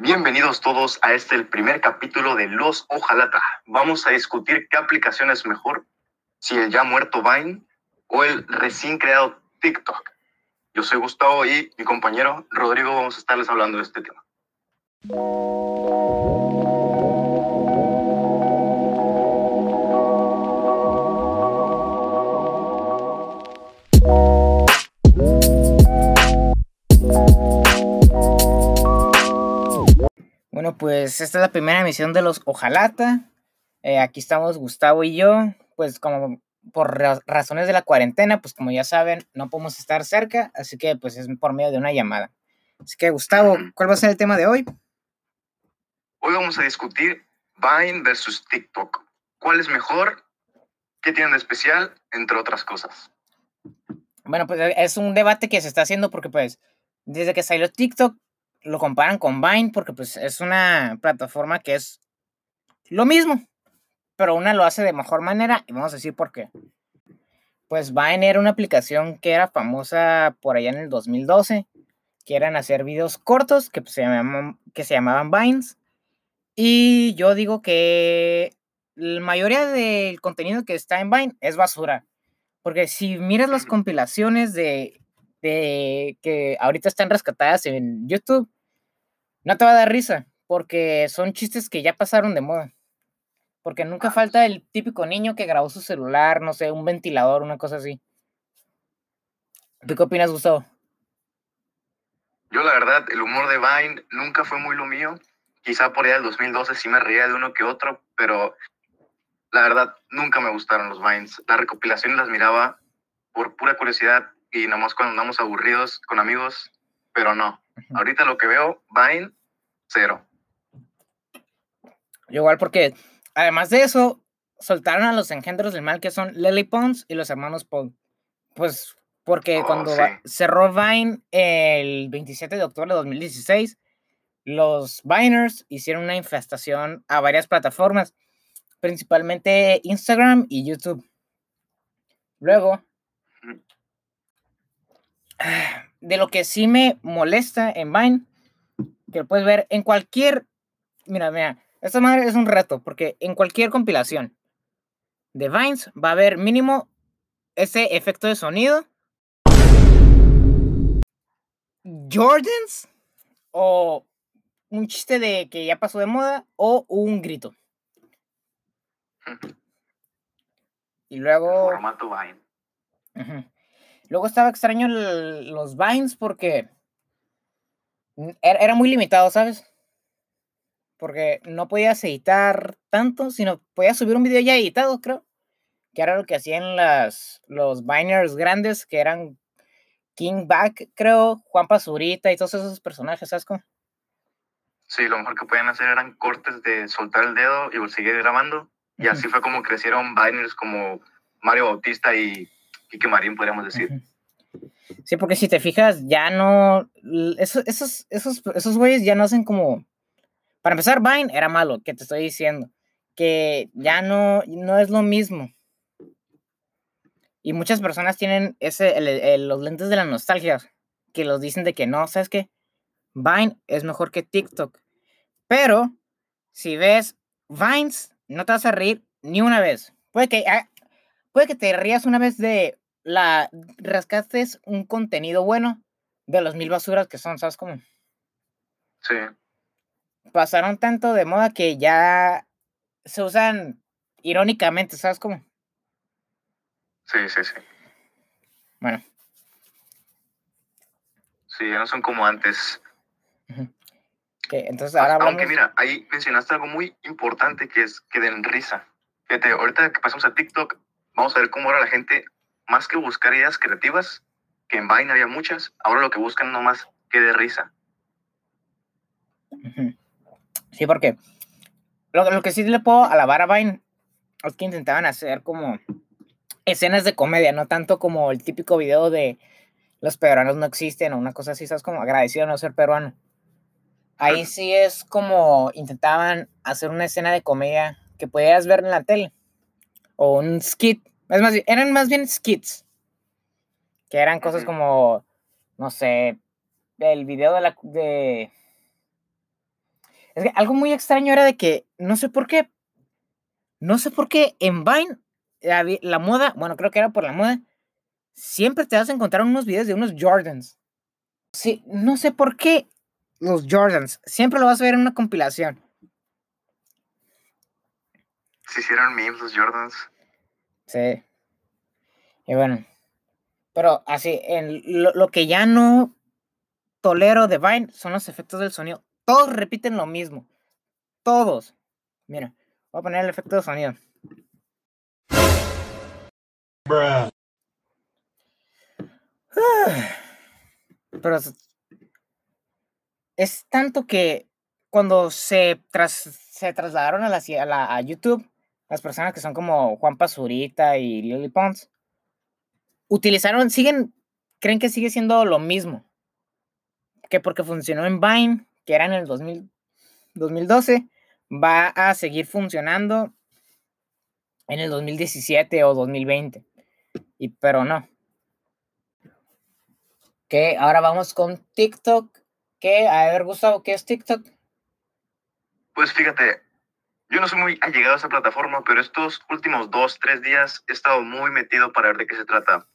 Bienvenidos todos a este, el primer capítulo de Los Ojalata. Vamos a discutir qué aplicación es mejor, si el ya muerto Vine o el recién creado TikTok. Yo soy Gustavo y mi compañero Rodrigo vamos a estarles hablando de este tema. Bueno, pues esta es la primera emisión de los Ojalata. Eh, aquí estamos Gustavo y yo. Pues como por razones de la cuarentena, pues como ya saben, no podemos estar cerca, así que pues es por medio de una llamada. Así que Gustavo, ¿cuál va a ser el tema de hoy? Hoy vamos a discutir Vine versus TikTok. ¿Cuál es mejor? ¿Qué tienen de especial? Entre otras cosas. Bueno, pues es un debate que se está haciendo porque pues desde que salió TikTok lo comparan con Vine porque pues es una plataforma que es lo mismo, pero una lo hace de mejor manera y vamos a decir por qué. Pues Vine era una aplicación que era famosa por allá en el 2012, que eran hacer videos cortos que, pues, se, llamaban, que se llamaban Vines. Y yo digo que la mayoría del contenido que está en Vine es basura. Porque si miras las compilaciones de de que ahorita están rescatadas en YouTube, no te va a dar risa, porque son chistes que ya pasaron de moda. Porque nunca falta el típico niño que grabó su celular, no sé, un ventilador, una cosa así. ¿Tú qué opinas, Gustavo? Yo, la verdad, el humor de Vine nunca fue muy lo mío. Quizá por allá del 2012 sí me reía de uno que otro, pero la verdad, nunca me gustaron los Vines. Las recopilaciones las miraba por pura curiosidad y nomás cuando andamos aburridos con amigos, pero no. Ahorita lo que veo, Vine, cero. Igual porque, además de eso, soltaron a los engendros del mal que son Lily Pons y los hermanos Paul. Pues porque oh, cuando cerró Vine el 27 de octubre de 2016, los Viners hicieron una infestación a varias plataformas, principalmente Instagram y YouTube. Luego, de lo que sí me molesta en Vine, que lo puedes ver en cualquier, mira, mira, esta madre es un reto, porque en cualquier compilación de Vines va a haber mínimo ese efecto de sonido, Jordans, o un chiste de que ya pasó de moda, o un grito. Y luego... Formato Vine. Luego estaba extraño los Vines porque era, muy limitado, ¿sabes? Porque no podías editar tanto, sino podías subir un video ya editado, creo. Que era lo que hacían las, los Viners grandes, que eran King Back, creo, Juan Pazurita y todos esos personajes, ¿sabes cómo? Sí, lo mejor que podían hacer eran cortes de soltar el dedo y seguir grabando. Y así fue como crecieron Viners como Mario Bautista y Quique Marín, podríamos decir. Sí, porque si te fijas, ya no. Esos, esos, esos, esos güeyes ya no hacen como. Para empezar, Vine era malo, que te estoy diciendo. Que ya no, no es lo mismo. Y muchas personas tienen ese, los lentes de la nostalgia, que los dicen de que no, ¿sabes qué? Vine es mejor que TikTok. Pero, si ves Vines, no te vas a reír ni una vez. Puede que ah, puede que te rías una vez de la rascaste un contenido bueno de los mil basuras que son, ¿sabes cómo? Sí. Pasaron tanto de moda que ya se usan irónicamente, ¿sabes cómo? Sí, sí, sí. Bueno. Sí, ya no son como antes. entonces ahora Aunque mira, ahí mencionaste algo muy importante que es que den risa. Fíjate, ahorita que pasamos a TikTok, vamos a ver cómo ahora la gente, más que buscar ideas creativas, que en Vine había muchas, ahora lo que buscan nomás que de risa. Sí, porque lo, que sí le puedo alabar a Vine es que intentaban hacer como escenas de comedia, no tanto como el típico video de los peruanos no existen o una cosa así, ¿sabes? Como agradecido no ser peruano. Ahí sí es como intentaban hacer una escena de comedia que pudieras ver en la tele o un skit. Es más, eran más bien skits. Que eran cosas como, no sé, el video de la. de. Es que algo muy extraño era de que, no sé por qué, no sé por qué en Vine, la, la moda, bueno, creo que era por la moda, siempre te vas a encontrar unos videos de unos Jordans. Sí, no sé por qué los Jordans, siempre lo vas a ver en una compilación. Se hicieron memes los Jordans. Sí. Y bueno, pero así, en lo, lo que ya no tolero de Vine son los efectos del sonido. Todos repiten lo mismo. Todos. Mira, voy a poner el efecto de sonido. Pero es, tanto que cuando se, tras, se trasladaron a, la, a, la, a YouTube, las personas que son como Juan Pazurita y Lily Pons, utilizaron, siguen, creen que sigue siendo lo mismo. Que porque funcionó en Vine, que era en el 2000, 2012, va a seguir funcionando en el 2017 o 2020. Y, pero no. Que ahora vamos con TikTok. Que, a ver, Gustavo, ¿qué es TikTok? Pues fíjate, yo no soy muy allegado a esa plataforma, pero estos últimos dos, tres días he estado muy metido para ver de qué se trata.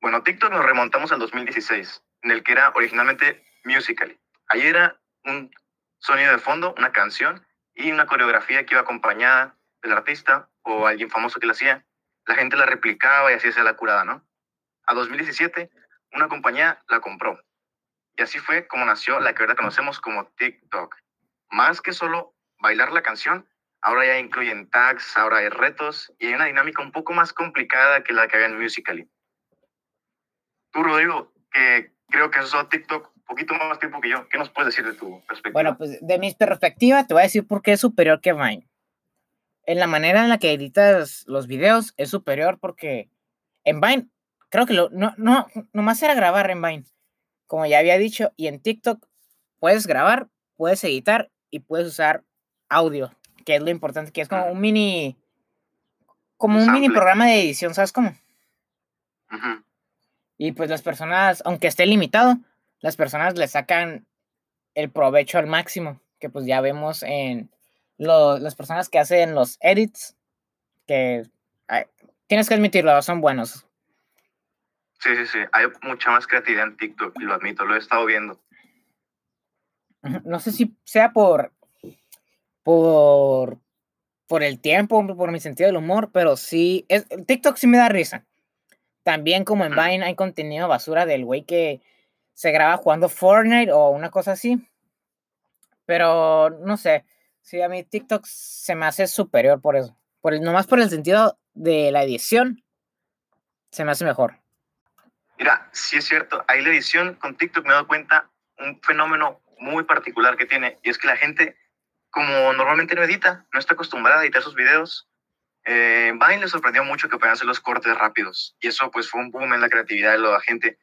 Bueno, TikTok nos remontamos al 2016, en el que era originalmente Musical.ly. Ahí era un sonido de fondo, una canción y una coreografía que iba acompañada del artista o alguien famoso que la hacía. La gente la replicaba y así se la curada, ¿no? A 2017, una compañía la compró. Y así fue como nació la que ahora conocemos como TikTok. Más que solo bailar la canción, ahora ya incluyen tags, ahora hay retos y hay una dinámica un poco más complicada que la que había en Musical.ly. Tú, Rodrigo, que creo que has usado TikTok un poquito más tiempo que yo, ¿qué nos puedes decir de tu perspectiva? Bueno, pues de mi perspectiva te voy a decir por qué es superior que Vine. En la manera en la que editas los videos es superior porque en Vine, creo que lo, no, no, nomás era grabar en Vine, como ya había dicho, y en TikTok puedes grabar, puedes editar y puedes usar audio, que es lo importante, que es como un mini, como un mini programa de edición, ¿sabes cómo? Uh -huh. Y pues las personas, aunque esté limitado, las personas le sacan el provecho al máximo, que pues ya vemos en lo, las personas que hacen los edits, que ay, tienes que admitirlo, son buenos. Sí, sí, sí, hay mucha más creatividad en TikTok, y lo admito, lo he estado viendo. No sé si sea por, por, por el tiempo, por mi sentido del humor, pero sí, es, TikTok sí me da risa. También como en Vine hay contenido basura del güey que se graba jugando Fortnite o una cosa así. Pero no sé, sí, a mí TikTok se me hace superior por eso. Por el, nomás por el sentido de la edición, se me hace mejor. Mira, sí es cierto, ahí la edición con TikTok me he dado cuenta un fenómeno muy particular que tiene, y es que la gente, como normalmente no edita, no está acostumbrada a editar sus videos, eh, Vine le sorprendió mucho que podían hacer los cortes rápidos, y eso pues fue un boom en la creatividad de la gente.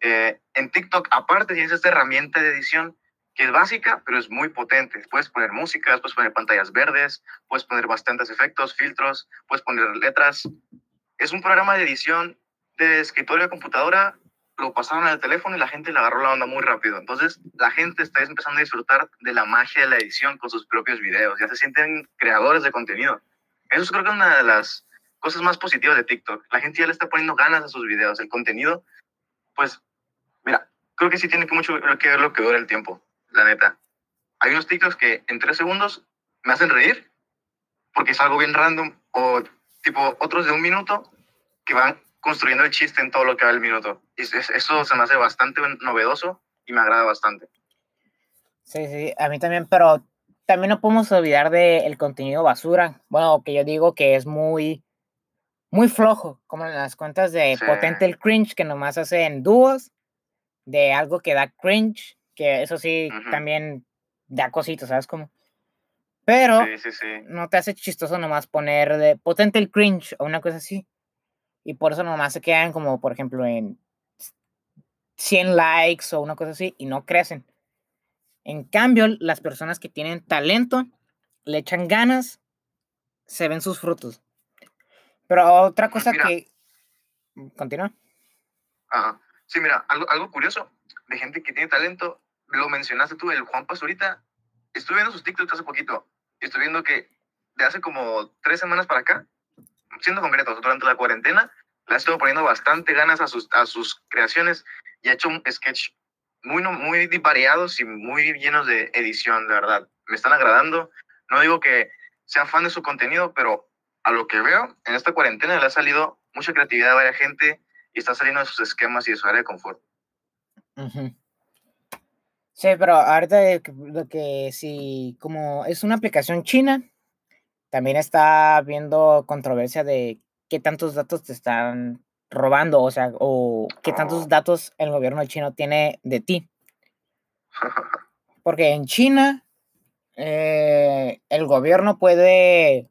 Eh, en TikTok, aparte, tienes esta herramienta de edición que es básica, pero es muy potente. Puedes poner música, puedes poner pantallas verdes, puedes poner bastantes efectos, filtros, puedes poner letras. Es un programa de edición de escritorio de computadora, lo pasaron al teléfono y la gente le agarró la onda muy rápido. Entonces, la gente está empezando a disfrutar de la magia de la edición con sus propios videos. Ya se sienten creadores de contenido. Eso creo que es una de las cosas más positivas de TikTok. La gente ya le está poniendo ganas a sus videos. El contenido, pues, mira, creo que sí tiene que mucho que ver lo que dura el tiempo, la neta. Hay unos TikToks que en tres segundos me hacen reír porque es algo bien random o tipo otros de un minuto que van construyendo el chiste en todo lo que va el minuto. Eso se me hace bastante novedoso y me agrada bastante. Sí, sí, a mí también, pero también no podemos olvidar del el contenido basura. Bueno, que yo digo que es muy, muy flojo, como en las cuentas de sí. Potente el Cringe, que nomás hacen dúos, de algo que da cringe, que eso sí uh -huh. también da cositas, ¿sabes cómo? Pero sí, sí, sí. no te hace chistoso nomás poner de Potente el Cringe o una cosa así. Y por eso nomás se quedan como, por ejemplo, en 100 likes o una cosa así y no crecen. En cambio, las personas que tienen talento, le echan ganas, se ven sus frutos. Pero otra cosa mira, que... Continúa. Ajá. Sí, mira, algo, algo curioso de gente que tiene talento, lo mencionaste tú, el Juan Pazurita, estuve viendo sus TikToks hace poquito. Estoy viendo que de hace como tres semanas para acá, siendo concretos, durante la cuarentena, le ha estado poniendo bastante ganas a sus, a sus creaciones y ha hecho un sketch muy, muy variados y muy llenos de edición, de verdad. Me están agradando. No digo que sea fan de su contenido, pero a lo que veo, en esta cuarentena le ha salido mucha creatividad a varias gente y está saliendo de sus esquemas y de su área de confort. Sí, pero ahorita lo que sí, como es una aplicación china, también está viendo controversia de qué tantos datos te están robando, o sea, o qué tantos datos el gobierno chino tiene de ti. Porque en China eh, el gobierno puede,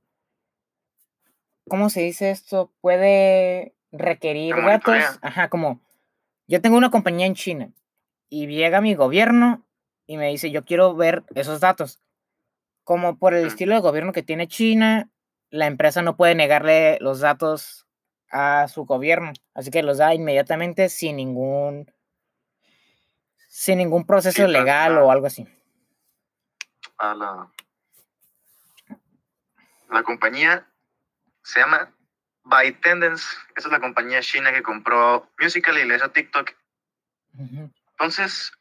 ¿cómo se dice esto? Puede requerir datos. Ajá, como yo tengo una compañía en China y llega mi gobierno y me dice, yo quiero ver esos datos. Como por el estilo de gobierno que tiene China, la empresa no puede negarle los datos a su gobierno, así que los da inmediatamente sin ningún sin ningún proceso legal o algo así. A la, la compañía se llama ByteDance, esa es la compañía china que compró Musical.ly y le hizo TikTok. Entonces,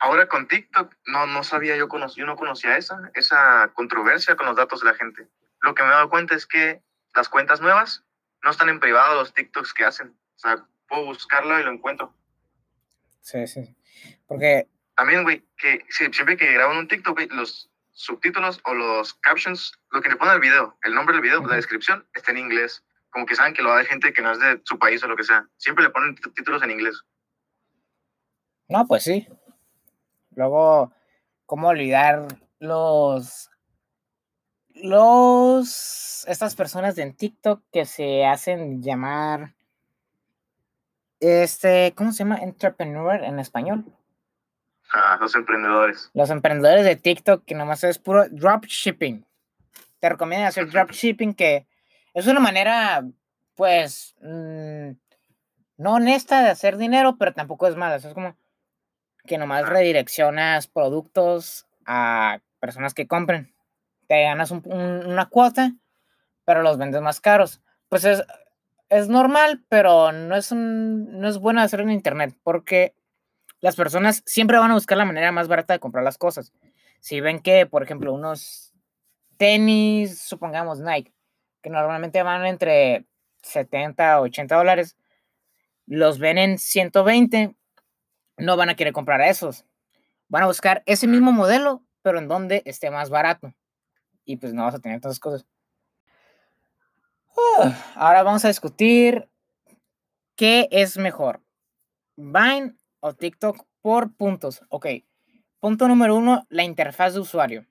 ahora con TikTok no, no sabía yo, yo no conocía esa, esa controversia con los datos de la gente. Lo que me he dado cuenta es que las cuentas nuevas no están en privado los TikToks que hacen. O sea, puedo buscarlo y lo encuentro. Sí, sí. Porque... También, güey, que siempre que graban un TikTok, los subtítulos o los captions, lo que le ponen al video, el nombre del video, la descripción, está en inglés. Como que saben que lo va de gente que no es de su país o lo que sea. Siempre le ponen títulos en inglés. No, pues sí. Luego, ¿cómo olvidar los los estas personas de TikTok que se hacen llamar este, ¿cómo se llama? Entrepreneur en español. Ah, los emprendedores. Los emprendedores de TikTok que nomás es puro dropshipping. Te recomiendo hacer dropshipping que es una manera, pues, mm, no honesta de hacer dinero, pero tampoco es mala. es como que nomás redireccionas productos a personas que compren te ganas una cuota, pero los vendes más caros. Pues es, es normal, pero no es, un, no es bueno hacerlo en Internet porque las personas siempre van a buscar la manera más barata de comprar las cosas. Si ven que, por ejemplo, unos tenis, supongamos Nike, que normalmente van entre 70 o 80 dólares, los ven en 120, no van a querer comprar esos. Van a buscar ese mismo modelo, pero en donde esté más barato y pues no vas a tener tantas cosas. ahora vamos a discutir qué es mejor, Vine o TikTok por puntos. Ok, punto número uno, la interfaz de usuario.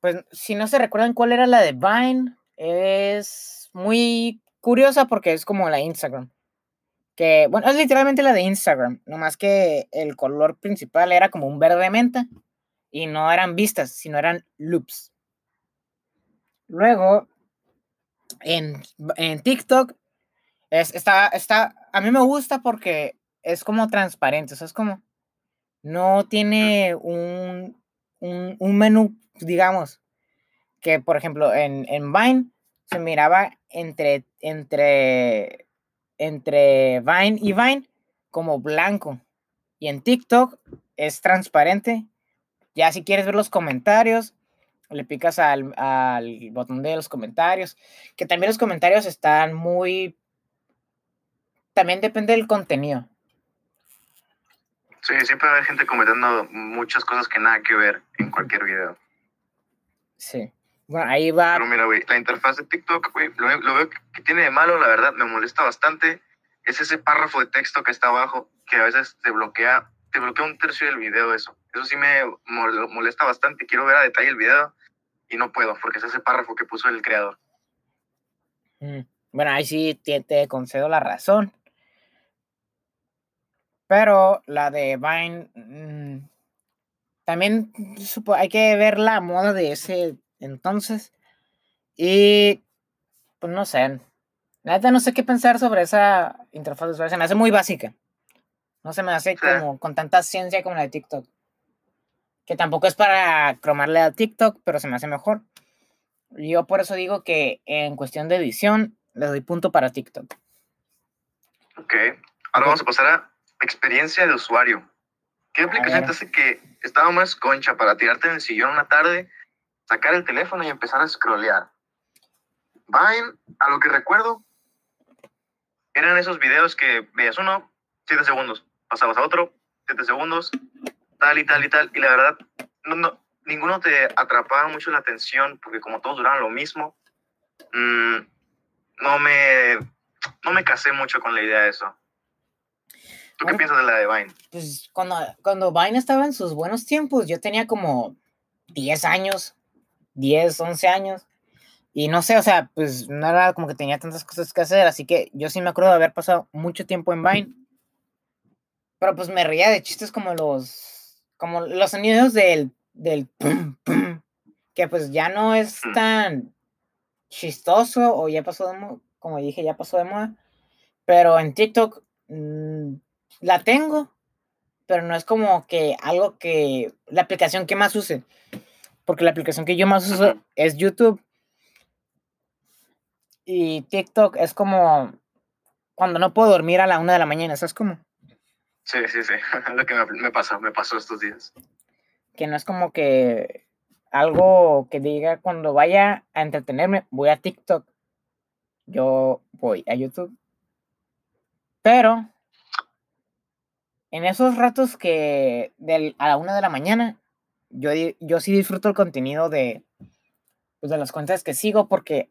Pues si no se recuerdan cuál era la de Vine, es muy curiosa porque es como la Instagram. Que, bueno, es literalmente la de Instagram, nomás que el color principal era como un verde menta y no eran vistas, sino eran loops. Luego, en, TikTok, es, está, está, a mí me gusta porque es como transparente, o sea, es como, no tiene un, un, menú, digamos, que por ejemplo en, en Vine se miraba entre, entre, entre Vine y Vine como blanco. Y en TikTok es transparente. Ya si quieres ver los comentarios, le picas al, botón de los comentarios, que también los comentarios están muy... También depende del contenido. Sí, siempre hay gente comentando muchas cosas que nada que ver en cualquier video. Sí. Bueno, ahí va. Pero mira, güey, la interfaz de TikTok, güey, lo, lo, veo que tiene de malo, la verdad, me molesta bastante. Es ese párrafo de texto que está abajo, que a veces te bloquea, te bloquea un tercio del video, eso. Eso sí me molesta bastante. Quiero ver a detalle el video y no puedo porque es ese párrafo que puso el creador. Mm, bueno, ahí sí te, concedo la razón. Pero la de Vine mm, también hay que ver la moda de ese entonces. Y pues no sé. Nada, no sé qué pensar sobre esa interfaz de usuario. Se me hace muy básica. No se me hace como con tanta ciencia como la de TikTok. Que tampoco es para cromarle a TikTok, pero se me hace mejor. Yo por eso digo que en cuestión de edición, le doy punto para TikTok. Ok. Ahora vamos a pasar a experiencia de usuario. ¿Qué aplicación te hace que estaba más concha para tirarte en el sillón una tarde, sacar el teléfono y empezar a scrollear? Vine, a lo que recuerdo, eran esos videos que veías uno, siete segundos, pasabas a otro, siete segundos, tal y tal y tal, y la verdad, no, no, ninguno te atrapaba mucho la atención, porque como todos duraban lo mismo, mmm, no, me, no me casé mucho con la idea de eso. ¿Tú qué piensas de la de Vine? Pues cuando, cuando Vine estaba en sus buenos tiempos, yo tenía como 10 años, 10, 11 años. Y no sé, o sea, pues no era como que tenía tantas cosas que hacer, así que yo sí me acuerdo de haber pasado mucho tiempo en Vine. Pero pues me reía de chistes como los, como los sonidos del, del pum, pum, que pues ya no es mm. tan chistoso o ya pasó de moda, como dije, ya pasó de moda. Pero en TikTok mmm, la tengo, pero no es como que algo que la aplicación que más use. Porque la aplicación que yo más uso es YouTube. Y TikTok es como cuando no puedo dormir a la una de la mañana, ¿sabes cómo? Sí, sí, sí. Lo que me, me pasó, me pasó estos días. Que no es como que algo que diga cuando vaya a entretenerme, voy a TikTok. Yo voy a YouTube. Pero en esos ratos que a la una de la mañana, yo, yo sí disfruto el contenido de, pues, de las cuentas que sigo porque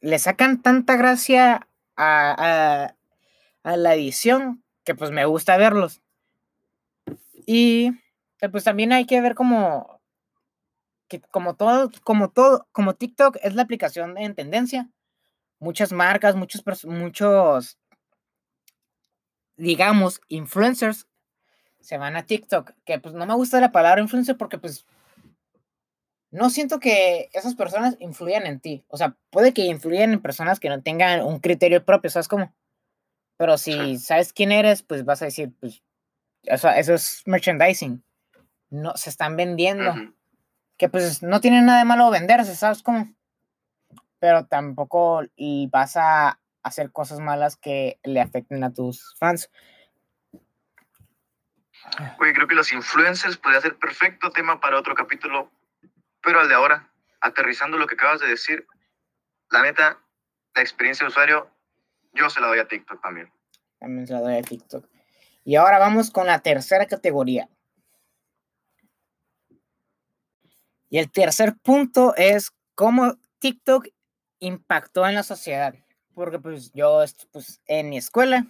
le sacan tanta gracia a, a, la edición que pues me gusta verlos. Y eh, pues también hay que ver como que como todo, como todo, como TikTok es la aplicación en tendencia, muchas marcas, muchos, muchos, digamos, influencers se van a TikTok, que pues no me gusta la palabra influencer porque pues no siento que esas personas influyan en ti. O sea, puede que influyan en personas que no tengan un criterio propio, ¿sabes cómo? Pero si sabes quién eres, pues vas a decir, pues, eso, eso es merchandising. No, se están vendiendo. Que pues no tiene nada de malo venderse, ¿sabes cómo? Pero tampoco vas a hacer cosas malas que le afecten a tus fans. Oye, creo que los influencers podría ser perfecto tema para otro capítulo, pero al de ahora, aterrizando lo que acabas de decir, la neta, la experiencia de usuario, yo se la doy a TikTok también. También se la doy a TikTok. Y ahora vamos con la tercera categoría. Y el tercer punto es cómo TikTok impactó en la sociedad. Porque pues yo, pues en mi escuela,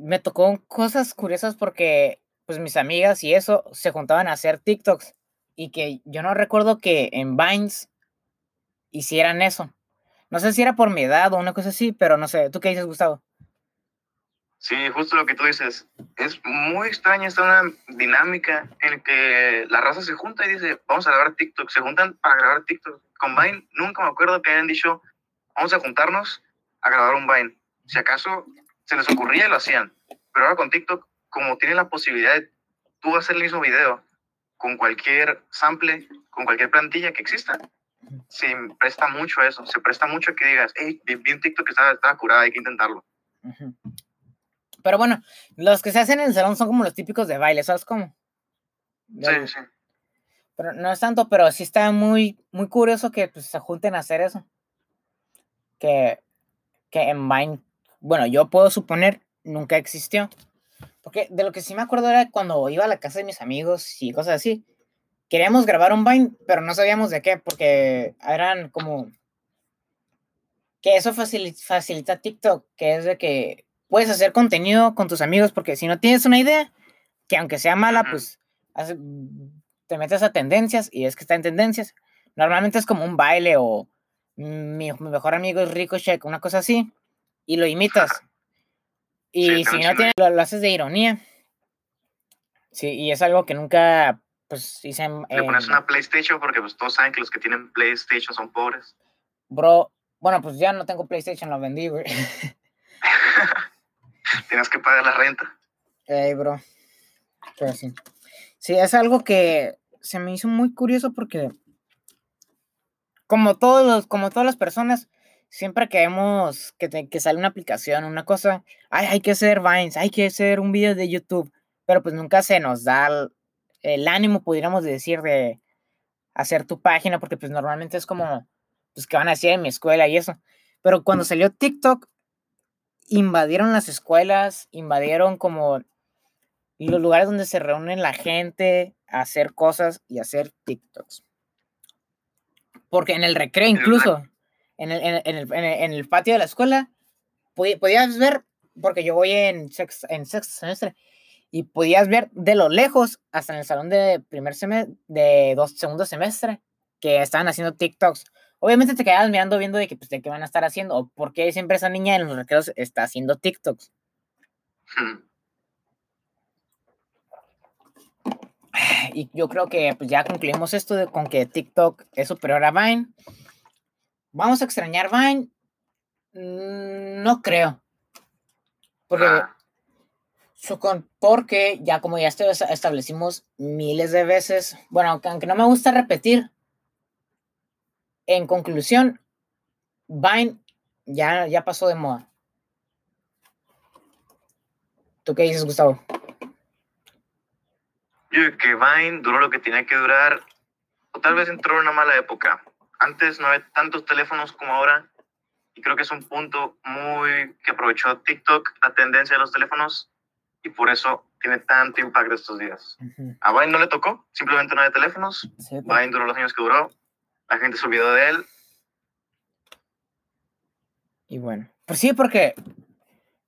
me tocó cosas curiosas porque pues mis amigas y eso se juntaban a hacer TikToks y que yo no recuerdo que en Vines hicieran eso. No sé si era por mi edad o una cosa así, pero no sé. ¿Tú qué dices, Gustavo? Sí, justo lo que tú dices. Es muy extraña esta una dinámica en que la raza se junta y dice, vamos a grabar TikTok. Se juntan para grabar TikTok. Con Vine nunca me acuerdo que hayan dicho, vamos a juntarnos a grabar un Vine. Si acaso se les ocurría y lo hacían. Pero ahora con TikTok, como tienen la posibilidad de tú hacer el mismo video con cualquier sample, con cualquier plantilla que exista, se presta mucho a eso. Se presta mucho a que digas, hey, vi, un TikTok que estaba, estaba curada, hay que intentarlo. Pero bueno, los que se hacen en el salón son como los típicos de baile, ¿sabes cómo? sí, sí. Pero no es tanto, pero sí está muy, muy curioso que pues, se junten a hacer eso. Que, que en Vine bueno, yo puedo suponer, nunca existió. Porque de lo que sí me acuerdo era cuando iba a la casa de mis amigos y cosas así. Queríamos grabar un Vine, pero no sabíamos de qué, porque eran como... Que eso facilita, TikTok, que es de que puedes hacer contenido con tus amigos, porque si no tienes una idea, que aunque sea mala, pues te metes a tendencias y es que está en tendencias. Normalmente es como un baile o mi, mi mejor amigo es Rico Check, una cosa así y lo imitas. Y si no tienes, lo, haces de ironía. Sí, y es algo que nunca, pues, hice en... Le pones una PlayStation porque pues todos saben que los que tienen PlayStation son pobres. Bro, bueno, pues ya no tengo PlayStation, lo vendí, güey. Tienes que pagar la renta. Ey, bro. Pero sí. Sí, es algo que se me hizo muy curioso porque como todos los, como todas las personas, siempre que vemos que, que sale una aplicación, una cosa, ay, hay que hacer Vines, hay que hacer un video de YouTube, pero pues nunca se nos da el, ánimo, pudiéramos decir, de hacer tu página, porque pues normalmente es como, pues que van a hacer en mi escuela y eso. Pero cuando salió TikTok, invadieron las escuelas, invadieron como los lugares donde se reúnen la gente a hacer cosas y hacer TikToks. Porque en el recreo incluso, en el, en el, en el, patio de la escuela, podías ver, porque yo voy en sexto, en sexto semestre, y podías ver de lo lejos hasta en el salón de primer semestre, de dos, segundo semestre, que estaban haciendo TikToks. Obviamente te quedabas mirando viendo de, que, pues, de qué van a estar haciendo, o por qué siempre esa niña en los recreos está haciendo TikToks. Hmm. Y yo creo que pues, ya concluimos esto de, con que TikTok es superior a Vine. ¿Vamos a extrañar Vine? Mm, no creo. Porque, ah. porque ya como ya establecimos miles de veces, bueno, aunque no me gusta repetir, en conclusión, Vine ya, ya pasó de moda. ¿Tú qué dices, Gustavo? Yo que Vine duró lo que tenía que durar, o tal vez entró en una mala época. Antes no había tantos teléfonos como ahora, y creo que es un punto muy que aprovechó TikTok, la tendencia de los teléfonos, y por eso tiene tanto impacto estos días. A Vine no le tocó, simplemente no había teléfonos. Vine duró los años que duró, la gente se olvidó de él. Y bueno, pues sí, porque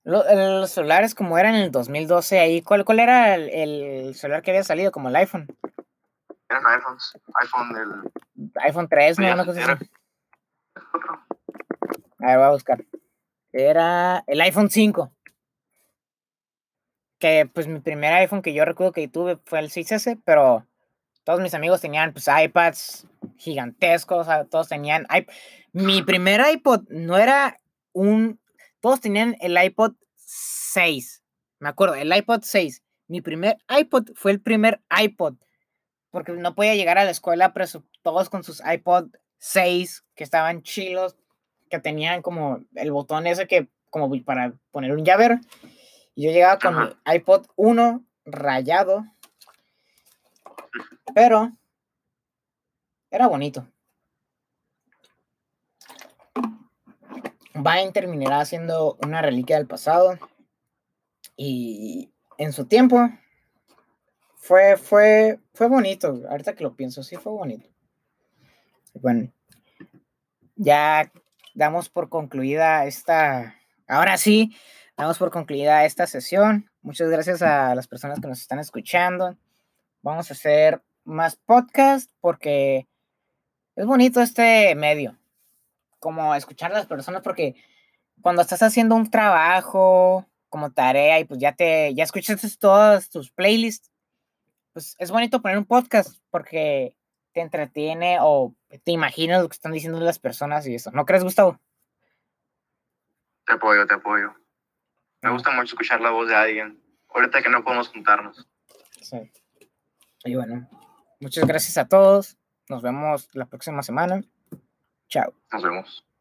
los celulares como eran en el 2012 ahí, ¿cuál, cuál era el, celular que había salido? Como el iPhone. Eran iPhones. iPhone el... iPhone 3, ¿no? Una cosa así. A ver, voy a buscar. Era el iPhone 5. Que pues mi primer iPhone que yo recuerdo que tuve fue el 6S, pero todos mis amigos tenían pues iPads gigantescos, todos tenían... Mi primer iPod no era un todos tenían el iPod 6. Me acuerdo, el iPod 6. Mi primer iPod fue el primer iPod. Porque no podía llegar a la escuela, pero todos con sus iPod 6, que estaban chilos, que tenían como el botón ese que, como para poner un llavero. Y yo llegaba con mi iPod 1 rayado. Pero era bonito. Vine terminará siendo una reliquia del pasado. Y en su tiempo fue, fue, fue bonito. Ahorita que lo pienso, sí fue bonito. Bueno, ya damos por concluida esta. Ahora sí, damos por concluida esta sesión. Muchas gracias a las personas que nos están escuchando. Vamos a hacer más podcast porque es bonito este medio como escuchar a las personas porque cuando estás haciendo un trabajo como tarea y pues ya te, ya escuchaste todas tus playlists, pues es bonito poner un podcast porque te entretiene o te imaginas lo que están diciendo las personas y eso. ¿No crees, Gustavo? Te apoyo, te apoyo. Me ah. gusta mucho escuchar la voz de alguien. Ahorita que no podemos juntarnos. Sí. Y bueno, muchas gracias a todos. Nos vemos la próxima semana. Chao. Nos vemos.